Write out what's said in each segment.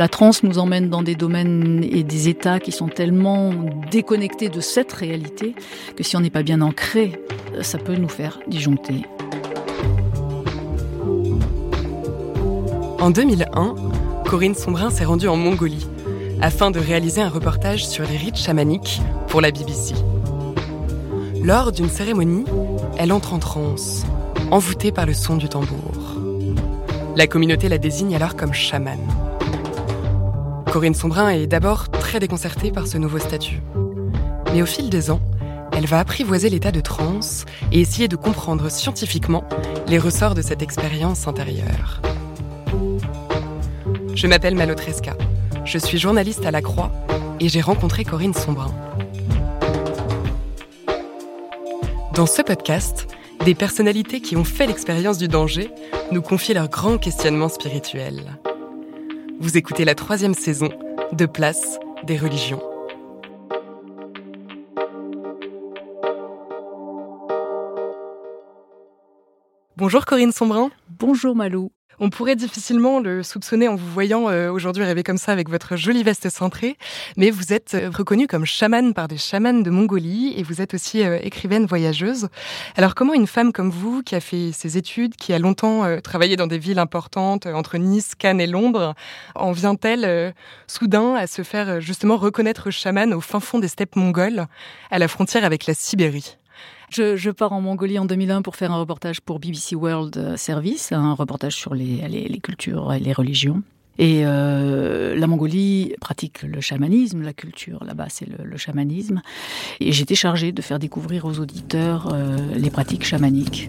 La transe nous emmène dans des domaines et des états qui sont tellement déconnectés de cette réalité que si on n'est pas bien ancré, ça peut nous faire disjoncter. En 2001, Corinne Sombrin s'est rendue en Mongolie afin de réaliser un reportage sur les rites chamaniques pour la BBC. Lors d'une cérémonie, elle entre en transe, envoûtée par le son du tambour. La communauté la désigne alors comme chamane. Corinne Sombrin est d'abord très déconcertée par ce nouveau statut. Mais au fil des ans, elle va apprivoiser l'état de transe et essayer de comprendre scientifiquement les ressorts de cette expérience intérieure. Je m'appelle Malotresca. Je suis journaliste à La Croix et j'ai rencontré Corinne Sombrin. Dans ce podcast, des personnalités qui ont fait l'expérience du danger nous confient leurs grands questionnements spirituels. Vous écoutez la troisième saison de Place des religions. Bonjour Corinne Sombrin. Bonjour Malou. On pourrait difficilement le soupçonner en vous voyant euh, aujourd'hui rêver comme ça avec votre jolie veste cintrée, mais vous êtes euh, reconnue comme chamane par des chamanes de Mongolie et vous êtes aussi euh, écrivaine voyageuse. Alors comment une femme comme vous, qui a fait ses études, qui a longtemps travaillé dans des villes importantes entre Nice, Cannes et Londres, en vient-elle soudain à se faire justement reconnaître chamane au fin fond des steppes mongoles, à la frontière avec la Sibérie? Je, pars en Mongolie en 2001 pour faire un reportage pour BBC World euh, Service, un reportage sur les, cultures et les religions. Et euh, la Mongolie pratique le chamanisme, la culture là-bas c'est le, chamanisme. Et j'étais chargée de faire découvrir aux auditeurs euh, les pratiques chamaniques.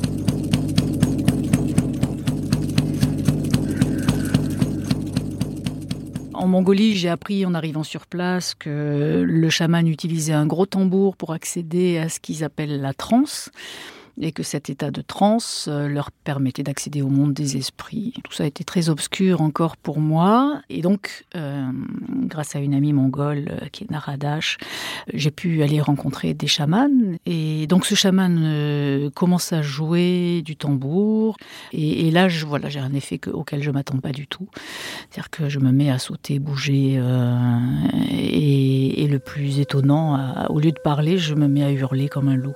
En Mongolie, j'ai appris en arrivant sur place que le chaman utilisait un gros tambour pour accéder à ce qu'ils appellent la transe et que cet état de transe euh, leur permettait d'accéder au monde des esprits. Tout ça été très obscur encore pour moi. Et donc, euh, grâce à une amie mongole euh, qui est Naradash, j'ai pu aller rencontrer des chamans. Et donc, ce chaman commence à jouer du tambour. Et, là, je, voilà, j'ai un effet auquel je m'attends pas du tout. C'est-à-dire que je me mets à sauter, bouger. et, et, le plus étonnant, au lieu de parler, je me mets à hurler comme un loup.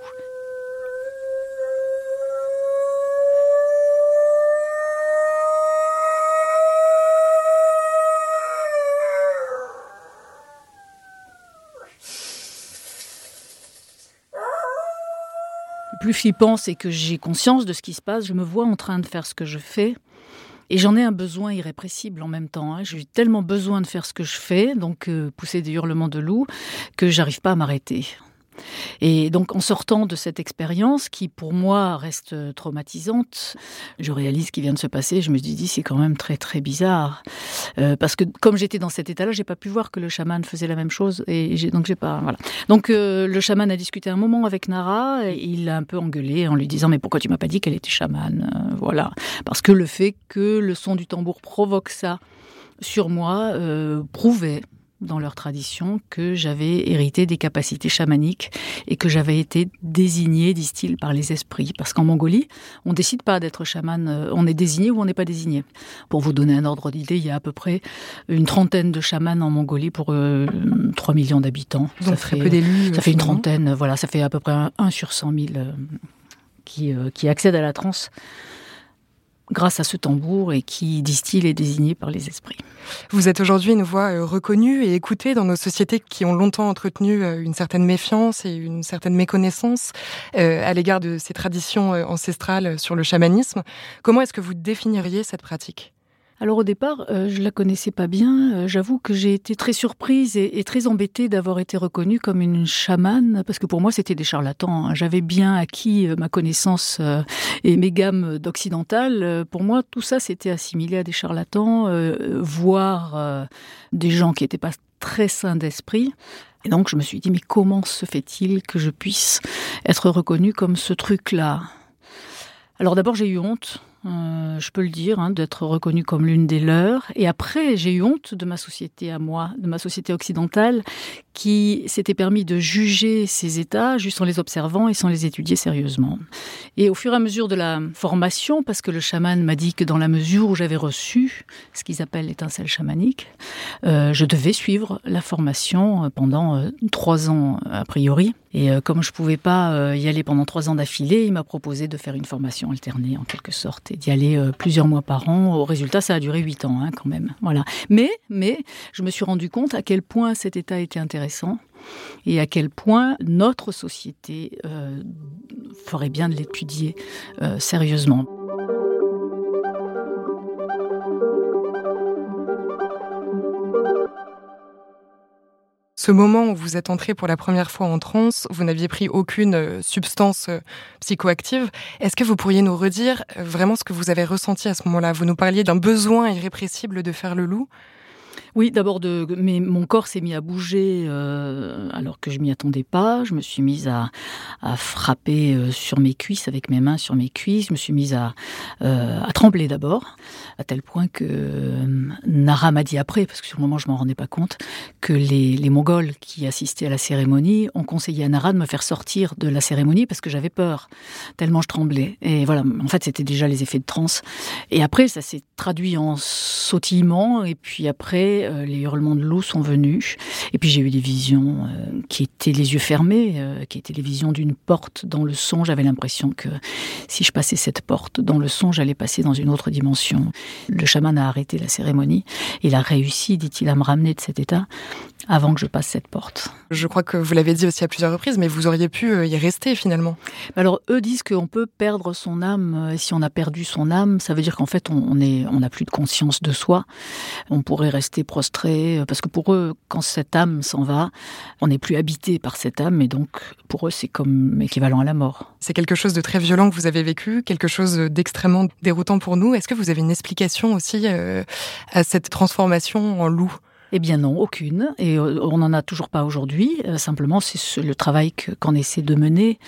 Plus flippant, c'est que j'ai conscience de ce qui se passe, je me vois en train de faire ce que je fais. Et j'en ai un besoin irrépressible en même temps. Hein. J'ai tellement besoin de faire ce que je fais, donc euh, pousser des hurlements de loup, que j'arrive pas à m'arrêter. Et donc en sortant de cette expérience qui pour moi reste traumatisante, je réalise ce qui vient de se passer, je me suis dit c'est quand même très très bizarre. Euh, parce que comme j'étais dans cet état-là, j'ai pas pu voir que le chaman faisait la même chose et donc j'ai pas voilà. Donc euh, le chaman a discuté un moment avec Nara et il l'a un peu engueulé en lui disant mais pourquoi tu m'as pas dit qu'elle était chamane euh, voilà. Parce que le fait que le son du tambour provoque ça sur moi prouvait dans leur tradition que j'avais hérité des capacités chamaniques et que j'avais été désigné, disent-ils, par les esprits. Parce qu'en Mongolie, on décide pas d'être chaman, euh, on est désigné ou on n'est pas désigné. Pour vous donner un ordre d'idée, il y a à peu près une trentaine de chamans en Mongolie pour 3 euh, millions d'habitants. Ça fait, peu d'élus. Ça fait une trentaine, voilà, ça fait à peu près 1 sur 100 000 euh, qui, qui accèdent à la transe grâce à ce tambour et qui, disent-ils, est désigné par les esprits. Vous êtes aujourd'hui une voix euh, reconnue et écoutée dans nos sociétés qui ont longtemps entretenu euh, une certaine méfiance et une certaine méconnaissance euh, à l'égard de ces traditions ancestrales sur le chamanisme. Comment est-ce que vous définiriez cette pratique? Alors au départ, euh, je la connaissais pas bien. Euh, j'avoue que j'ai été très surprise et, très embêtée d'avoir été reconnue comme une chamane, parce que pour moi c'était des charlatans. Hein. J'avais bien acquis euh, ma connaissance et mes gammes d'occidental. Pour moi, tout ça c'était assimilé à des charlatans, voire des gens qui n'étaient pas très sains d'esprit. Et donc je me suis dit, mais comment se fait-il que je puisse être reconnue comme ce truc-là? Alors d'abord j'ai eu honte euh, je peux le dire, hein, d'être reconnue comme l'une des leurs. Et après, j'ai eu honte de ma société à moi, de ma société occidentale, qui s'était permis de juger ces États juste en les observant et sans les étudier sérieusement. Et au fur et à mesure de la formation, parce que le chaman m'a dit que dans la mesure où j'avais reçu ce qu'ils appellent l'étincelle chamanique, euh, je devais suivre la formation pendant euh, trois ans a priori. Et comme je pouvais pas y aller pendant trois ans d'affilée, il m'a proposé de faire une formation alternée en quelque sorte d'y aller euh, plusieurs mois par an. Au résultat, ça a duré huit ans hein, quand même. Voilà. Mais, mais je me suis rendu compte à quel point cet état était intéressant et à quel point notre société euh, ferait bien de l'étudier euh, sérieusement. Ce moment où vous êtes entré pour la première fois en transe, vous n'aviez pris aucune euh, substance euh, psychoactive. Est-ce que vous pourriez nous redire euh, vraiment ce que vous avez ressenti à ce moment-là? Vous nous parliez d'un besoin irrépressible de faire le loup. Oui, d'abord, mais mon corps s'est mis à bouger euh, alors que je m'y attendais pas. Je me suis mise à, frapper euh, sur mes cuisses avec mes mains sur mes cuisses. Je me suis mise à, euh, trembler d'abord, à tel point que Nara m'a dit après, parce que sur le moment je m'en rendais pas compte, que les, les Mongols qui assistaient à la cérémonie ont conseillé à Nara de me faire sortir de la cérémonie parce que j'avais peur, tellement je tremblais. Et voilà, en fait c'était déjà les effets de transe. Et après ça s'est traduit en sautillement et puis après euh, les hurlements de loup sont venus. Et puis j'ai eu des visions euh, qui étaient les yeux fermés, euh, qui étaient les visions d'une porte dans le son. J'avais l'impression que si je passais cette porte dans le son, j'allais passer dans une autre dimension. Le chaman a arrêté la cérémonie. Il a réussi, dit-il, à me ramener de cet état avant que je passe cette porte. Je crois que vous l'avez dit aussi à plusieurs reprises, mais vous auriez pu y rester finalement. Alors eux disent qu'on peut perdre son âme. Et si on a perdu son âme, ça veut dire qu'en fait on est, on n'a plus de conscience de soi. On pourrait rester prostrés, euh, parce que pour eux, quand cette âme s'en va, on n'est plus habité par cette âme, et donc pour eux, c'est comme équivalent à la mort. C'est quelque chose de très violent que vous avez vécu, quelque chose d'extrêmement déroutant pour nous. Est-ce que vous avez une explication aussi euh, à cette transformation en loup? Eh bien non, aucune. Et euh, on n'en a toujours pas aujourd'hui. Euh, simplement, c'est le travail qu'on essaie de mener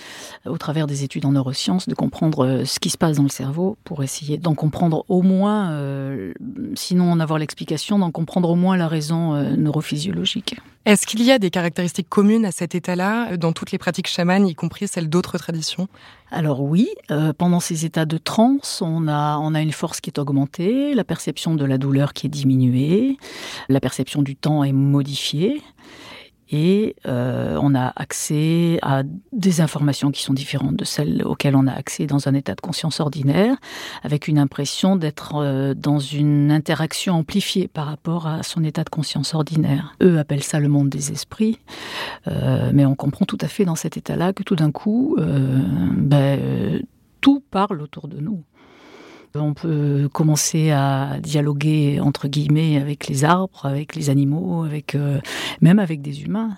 euh, au travers des études en neurosciences, de comprendre ce qui se passe dans le cerveau pour essayer d'en comprendre au moins, sinon en avoir l'explication, d'en comprendre au moins la raison neurophysiologique. Est-ce qu'il y a des caractéristiques communes à cet état-là dans toutes les pratiques chamanes, y compris celles d'autres traditions? Alors oui, euh, pendant ces états de transe, on a, on a une force qui est augmentée, la perception de la douleur qui est diminuée, la perception du temps est modifiée et euh, on a accès à des informations qui sont différentes de celles auxquelles on a accès dans un état de conscience ordinaire, avec une impression d'être euh, dans une interaction amplifiée par rapport à son état de conscience ordinaire. Eux appellent ça le monde des esprits, euh, mais on comprend tout à fait dans cet état-là que tout d'un coup, ben, tout parle autour de nous. On peut commencer à dialoguer entre guillemets avec les arbres, avec les animaux, avec euh, même avec des humains.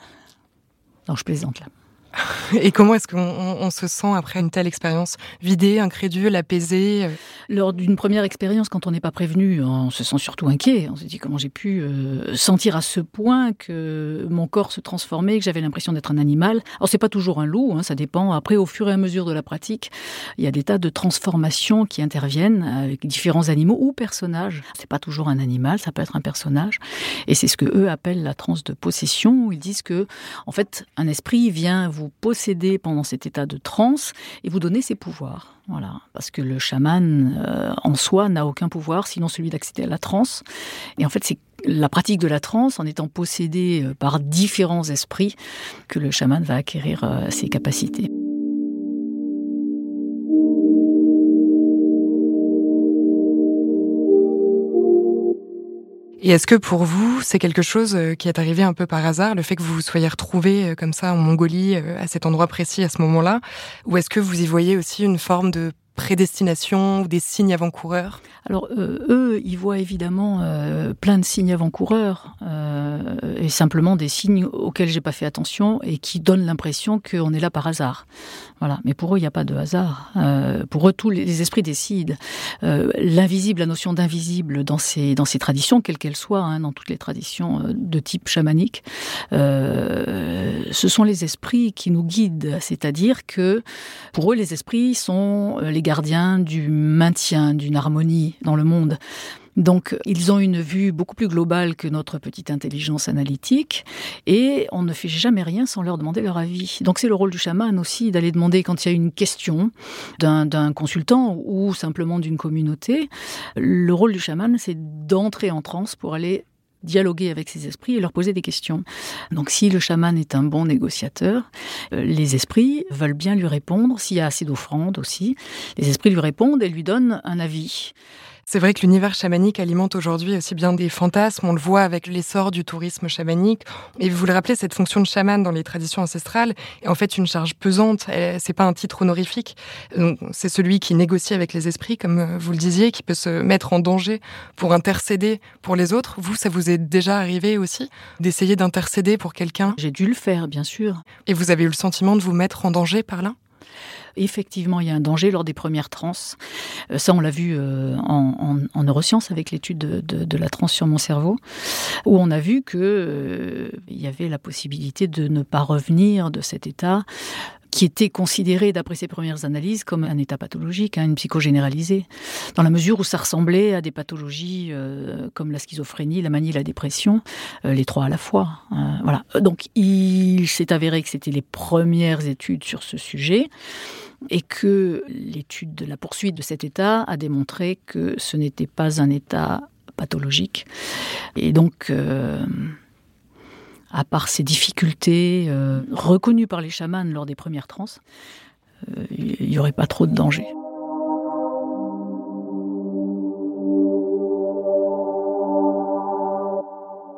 Non, je plaisante là. Et comment est-ce qu'on se sent après une telle expérience Vidé, incrédule, apaisé euh Lors d'une première expérience, quand on n'est pas prévenu, on se sent surtout inquiet. On se dit comment j'ai pu euh, sentir à ce point que mon corps se transformait, que j'avais l'impression d'être un animal. Alors c'est pas toujours un loup, hein, ça dépend. Après, au fur et à mesure de la pratique, il y a des tas de transformations qui interviennent avec différents animaux ou personnages. C'est pas toujours un animal, ça peut être un personnage. Et c'est ce que eux appellent la transe de possession, ils disent que, en fait, un esprit vient vous vous posséder pendant cet état de transe et vous donner ses pouvoirs. Voilà, parce que le chaman euh, en soi n'a aucun pouvoir sinon celui d'accéder à la transe. Et en fait, c'est la pratique de la transe, en étant possédé euh, par différents esprits, que le chaman va acquérir euh, ses capacités. Et est-ce que pour vous, c'est quelque chose euh, qui est arrivé un peu par hasard, le fait que vous vous soyez retrouvé euh, comme ça en Mongolie, euh, à cet endroit précis à ce moment-là? Ou est-ce que vous y voyez aussi une forme de prédestination ou des signes avant-coureurs Alors, euh, eux, ils voient évidemment euh, plein de signes avant-coureurs, euh, et simplement des signes auxquels j'ai pas fait attention et qui donnent l'impression qu'on est là par hasard. Voilà. Mais pour eux, il n'y a pas de hasard. pour eux, tous les, esprits décident. L'invisible, la notion d'invisible dans ces, dans ces traditions, quelles qu'elles soient, hein, dans toutes les traditions de type chamanique, ce sont les esprits qui nous guident. C'est-à-dire que pour eux, les esprits sont les gardiens du maintien d'une harmonie dans le monde. Donc, ils ont une vue beaucoup plus globale que notre petite intelligence analytique et on ne fait jamais rien sans leur demander leur avis. Donc, c'est le rôle du chaman aussi d'aller demander quand il y a une question d'un consultant ou simplement d'une communauté. Le rôle du chaman, c'est d'entrer en transe pour aller dialoguer avec ces esprits et leur poser des questions. Donc si le chaman est un bon négociateur, euh, les esprits veulent bien lui répondre, s'il y a assez d'offrandes aussi, les esprits lui répondent et lui donnent un avis. C'est vrai que l'univers chamanique alimente aujourd'hui aussi bien des fantasmes, on le voit avec l'essor du tourisme chamanique. Et vous le rappelez, cette fonction de chaman dans les traditions ancestrales est en fait une charge pesante, c'est pas un titre honorifique. C'est celui qui négocie avec les esprits, comme euh, vous le disiez, qui peut se mettre en danger pour intercéder pour les autres. Vous, ça vous est déjà arrivé aussi d'essayer d'intercéder pour quelqu'un? J'ai dû le faire, bien sûr. Et vous avez eu le sentiment de vous mettre en danger par là? Effectivement, il y a un danger lors des premières trans. Euh, ça, on l'a vu euh, en, neurosciences avec l'étude de, la transe sur mon cerveau, où on a vu qu'il euh, y avait la possibilité de ne pas revenir de cet état qui était considéré, d'après ses premières analyses, comme un état pathologique, hein, une psychogénéralisée, dans la mesure où ça ressemblait à des pathologies comme la schizophrénie, la manie, la dépression, les trois à la fois. Hein, voilà. Donc, il s'est avéré que c'était les premières études sur ce sujet et que l'étude de la poursuite de cet état a démontré que ce n'était pas un état pathologique. Et donc, euh, à part ces difficultés euh, reconnues par les chamans lors des premières trans, euh, il n'y aurait pas trop de danger.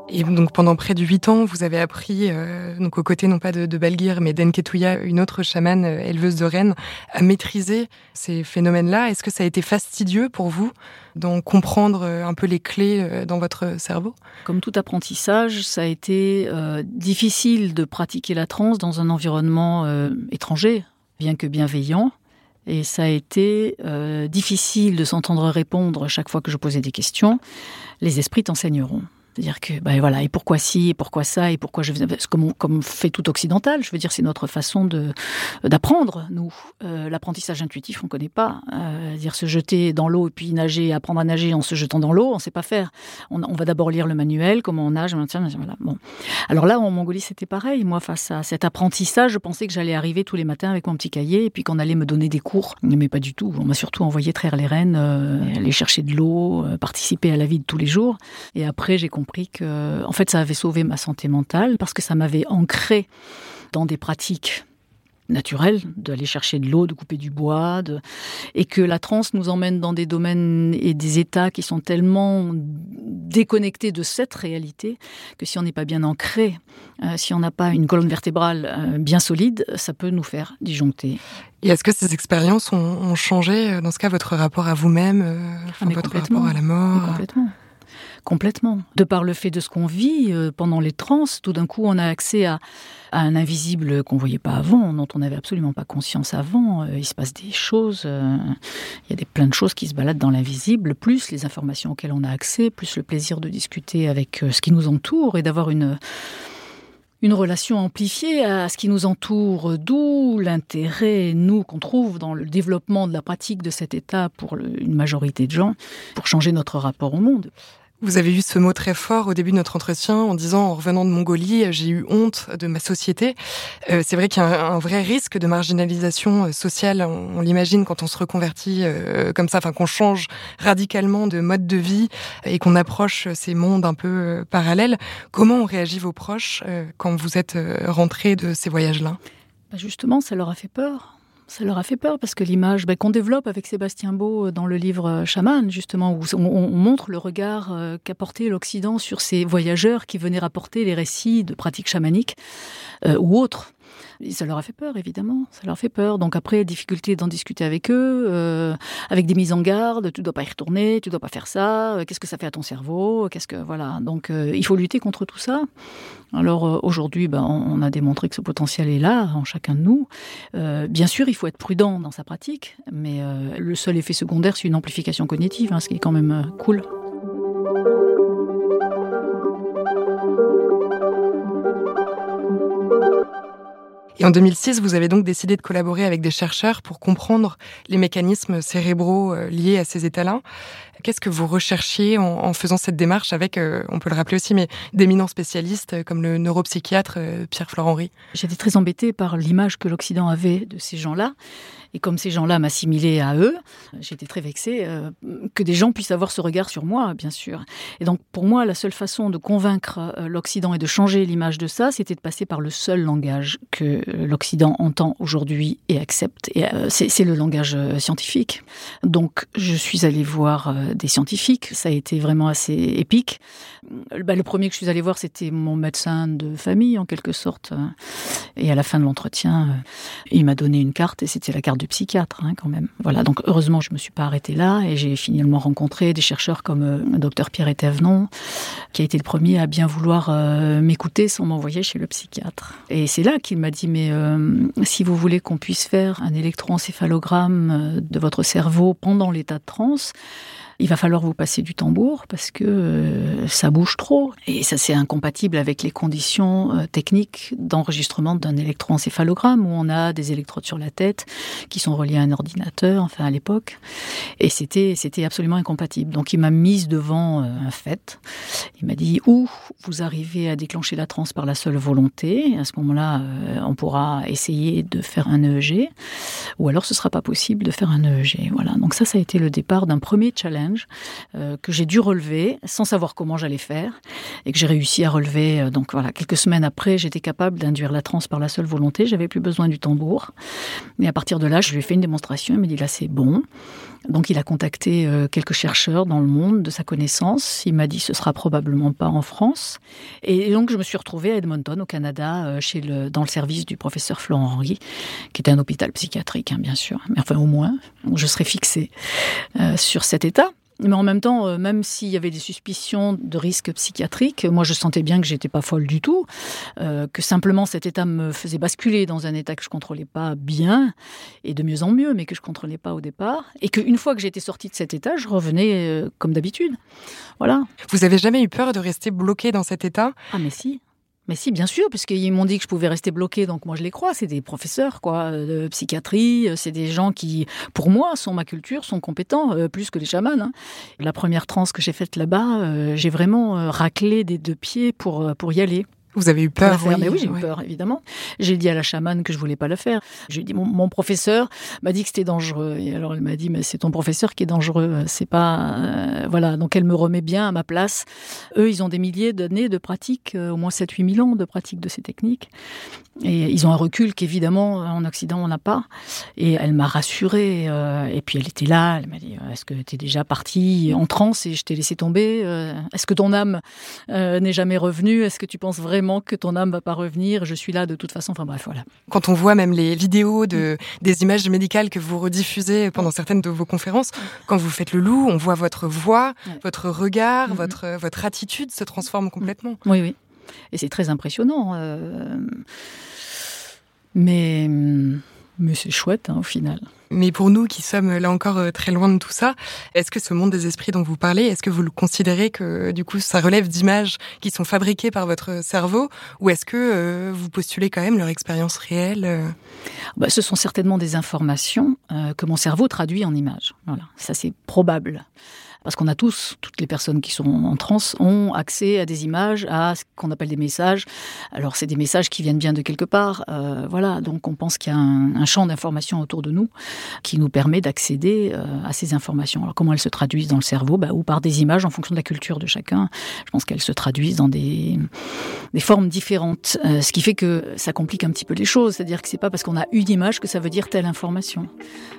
Et donc pendant près de huit ans, vous avez appris, euh, donc aux côtés non pas de, de Balgir, mais d'Enketouya, une autre chamane euh, éleveuse de rennes, à maîtriser ces phénomènes-là. Est-ce que ça a été fastidieux pour vous d'en comprendre euh, un peu les clés dans votre cerveau? Comme tout apprentissage, ça a été difficile de pratiquer la transe dans un environnement étranger, bien que bienveillant. Et ça a été difficile de s'entendre répondre chaque fois que je posais des questions. Les esprits t'enseigneront. C'est-à-dire que, ben voilà, et pourquoi ci, et pourquoi ça, et pourquoi je comme, comme fait tout occidental, je veux dire, c'est notre façon de d'apprendre, nous. Euh, l'apprentissage intuitif, on ne connaît pas. Euh, dire se jeter dans l'eau et puis nager, apprendre à nager en se jetant dans l'eau, on ne sait pas faire. On, on va d'abord lire le manuel, comment on nage, voilà. Bon. Alors là, en Mongolie, c'était pareil. Moi, face à cet apprentissage, je pensais que j'allais arriver tous les matins avec mon petit cahier, et puis qu'on allait me donner des cours. Mais pas du tout. On m'a surtout envoyé traire les rennes, euh, aller chercher de l'eau, participer à la vie de tous les jours. Et après, j'ai compris que, en fait, ça avait sauvé ma santé mentale parce que ça m'avait ancré dans des pratiques naturelles, d'aller chercher de l'eau, de couper du bois, et que la transe nous emmène dans des domaines et des états qui sont tellement déconnectés de cette réalité que si on n'est pas bien ancré, euh, si on n'a pas une colonne vertébrale euh, bien solide, ça peut nous faire disjoncter. Et est-ce que ces expériences ont, changé, euh, dans ce cas, votre rapport à vous-même, ah, votre rapport à la mort Complètement. Complètement. De par le fait de ce qu'on vit euh, pendant les trans, tout d'un coup, on a accès à, un invisible qu'on voyait pas avant, dont on n'avait absolument pas conscience avant. Euh, il se passe des choses. Euh, il y a des plein de choses qui se baladent dans l'invisible, plus les informations auxquelles on a accès, plus le plaisir de discuter avec ce qui nous entoure et d'avoir une une relation amplifiée à ce qui nous entoure, d'où l'intérêt, nous, qu'on trouve dans le développement de la pratique de cet état pour une majorité de gens, pour changer notre rapport au monde. Vous avez eu ce mot très fort au début de notre entretien en disant en revenant de Mongolie, j'ai eu honte de ma société. Euh, c'est vrai qu'il y a un, vrai risque de marginalisation euh, sociale, on, l'imagine quand on se reconvertit euh, comme ça, enfin qu'on change radicalement de mode de vie et qu'on approche ces mondes un peu parallèles. Comment ont réagi vos proches quand vous êtes rentré de ces voyages-là? Bah, Justement, ça leur a fait peur ça leur a fait peur parce que l'image ben, qu'on développe avec Sébastien Beau euh, dans le livre euh, Chaman, justement, où on, montre le regard euh, qu'a porté l'Occident sur ces voyageurs qui venaient rapporter les récits de pratiques chamaniques ou autres. Ça leur a fait peur, évidemment. Ça leur fait peur. Donc après, difficulté d'en discuter avec eux, euh, avec des mises en garde. Tu dois pas y retourner, tu dois pas faire ça. Euh, qu'est-ce que ça fait à ton cerveau? Qu'est-ce que voilà. Donc euh, il faut lutter contre tout ça. Alors aujourd'hui, ben, on a démontré que ce potentiel est là en chacun de nous. bien sûr, il faut être prudent dans sa pratique, mais le seul effet secondaire, c'est une amplification cognitive, hein, ce qui est quand même cool. Et en 2006, vous avez donc décidé de collaborer avec des chercheurs pour comprendre les mécanismes cérébraux euh, liés à ces états-là. Qu'est-ce que vous recherchiez en, faisant cette démarche avec, euh, on peut le rappeler aussi, mais d'éminents spécialistes euh, comme le neuropsychiatre Pierre-Florent Henry J'étais très embêtée par l'image que l'Occident avait de ces gens-là et comme ces gens-là m'assimilaient à eux, j'étais très vexée euh, que des gens puissent avoir ce regard sur moi, bien sûr. Et donc, pour moi, la seule façon de convaincre euh, l'Occident et de changer l'image de ça, c'était de passer par le seul langage que euh, l'Occident entend aujourd'hui et accepte. Et c'est le langage scientifique. Donc, je suis allée voir des scientifiques. Ça a été vraiment assez épique. Bah, le premier que je suis allée voir, c'était mon médecin de famille, en quelque sorte. Et à la fin de l'entretien, il m'a donné une carte et c'était la carte psychiatre hein, quand même. Voilà, donc heureusement je me suis pas arrêtée là et j'ai finalement rencontré des chercheurs comme le euh, docteur Pierre Etévenon, qui a été le premier à bien vouloir euh, m'écouter sans m'envoyer chez le psychiatre. Et c'est là qu'il m'a dit mais euh, si vous voulez qu'on puisse faire un électroencéphalogramme de votre cerveau pendant l'état de transe, il va falloir vous passer du tambour parce que euh, ça bouge trop. Et ça, c'est incompatible avec les conditions euh, techniques d'enregistrement d'un électroencéphalogramme où on a des électrodes sur la tête qui sont reliées à un ordinateur, enfin à l'époque. Et c'était, c'était absolument incompatible. Donc il m'a mise devant euh, un fait. Il m'a dit ou vous arrivez à déclencher la transe par la seule volonté? À ce moment-là, on pourra essayer de faire un EEG. Ou alors ce sera pas possible de faire un EEG. Voilà. Donc ça, ça a été le départ d'un premier challenge euh, que j'ai dû relever sans savoir comment j'allais faire et que j'ai réussi à relever. Euh, donc voilà, quelques semaines après, j'étais capable d'induire la transe par la seule volonté. J'avais plus besoin du tambour. Et à partir de là, je lui ai fait une démonstration. Il m'a dit là, c'est bon. Donc il a contacté euh, quelques chercheurs dans le monde de sa connaissance. Il m'a dit ce sera probablement pas en France. Et donc je me suis retrouvée à Edmonton, au Canada, chez le, dans le service du professeur Florent Henry, qui était un hôpital psychiatrique, hein, bien sûr. Mais enfin au moins, je serais fixée sur cet état. Mais en même temps, euh, même s'il y avait des suspicions de risque psychiatrique, moi je sentais bien que j'étais pas folle du tout, euh, que simplement cet état me faisait basculer dans un état que je contrôlais pas bien et de mieux en mieux, mais que je contrôlais pas au départ, et qu'une fois que j'étais sortie de cet état, je revenais euh, comme d'habitude. Voilà. Vous avez jamais eu peur de rester bloqué dans cet état? Ah mais si. Mais si, bien sûr, puisqu'ils m'ont dit que je pouvais rester bloqué, donc moi je les crois. C'est des professeurs, quoi, de psychiatrie. C'est des gens qui, pour moi, sont ma culture, sont compétents, euh, plus que les chamans. Hein. La première transe que j'ai faite là-bas, euh, j'ai vraiment euh, raclé des deux pieds pour, pour y aller. Vous avez eu peur oui, Mais oui, j'ai eu peur, évidemment. J'ai dit à la chamane que je voulais pas le faire. J'ai dit, mon, mon professeur m'a dit que c'était dangereux. Et alors elle m'a dit, mais c'est ton professeur qui est dangereux. C'est pas, euh, voilà. Donc elle me remet bien à ma place. Eux, ils ont des milliers d'années de pratique, euh, au moins 7-8 000 ans de pratique de ces techniques. Et ils ont un recul qu'évidemment, en Occident, on n'a pas. Et elle m'a rassurée. Euh, et puis elle était là. Elle m'a dit, est-ce que tu es déjà parti en transe? Et je t'ai laissé tomber Est-ce que ton âme n'est jamais revenue? Est-ce que tu penses vraiment que ton âme va pas revenir, je suis là de toute façon. Enfin bref, voilà. Quand on voit même les vidéos de, des images médicales que vous rediffusez pendant certaines de vos conférences, quand vous faites le loup, on voit votre voix, votre regard, mm-hmm. votre, votre attitude se transforme complètement. Oui, oui. Et c'est très impressionnant. Euh, mais, mais c'est chouette hein, au final. Mais pour nous qui sommes là encore euh, très loin de tout ça, est-ce que ce monde des esprits dont vous parlez, est-ce que vous le considérez que du coup ça relève d'images qui sont fabriquées par votre cerveau ou est-ce que euh, vous postulez quand même leur expérience réelle euh? Bah, Ce sont certainement des informations que mon cerveau traduit en images. Voilà, ça c'est probable parce qu'on a tous, toutes les personnes qui sont en transe, ont accès à des images, à ce qu'on appelle des messages. Alors c'est des messages qui viennent bien de quelque part, euh, voilà. Donc on pense qu'il y a un, champ d'information autour de nous qui nous permet d'accéder euh, à ces informations. Alors comment elles se traduisent dans le cerveau? Bah, Ou par des images en fonction de la culture de chacun. Je pense qu'elles se traduisent dans des, des formes différentes, euh, ce qui fait que ça complique un petit peu les choses. C'est-à-dire que c'est pas parce qu'on a une image que ça veut dire telle information.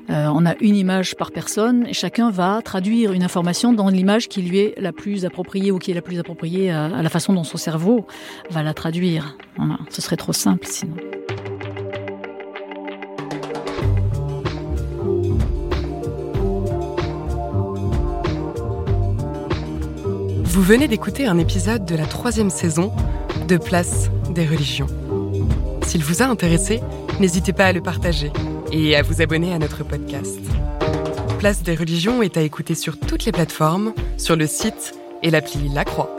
on a une image par personne et chacun va traduire une information dans l'image qui lui est la plus appropriée ou qui est la plus appropriée euh, à, la façon dont son cerveau va la traduire. Ce serait trop simple sinon. Vous venez d'écouter un épisode de la troisième saison de Place des religions. S'il vous a intéressé, n'hésitez pas à le partager et à vous abonner à notre podcast. Place des religions est à écouter sur toutes les plateformes, sur le site et l'appli La Croix.